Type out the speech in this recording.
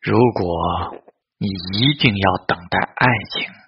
如果你一定要等待爱情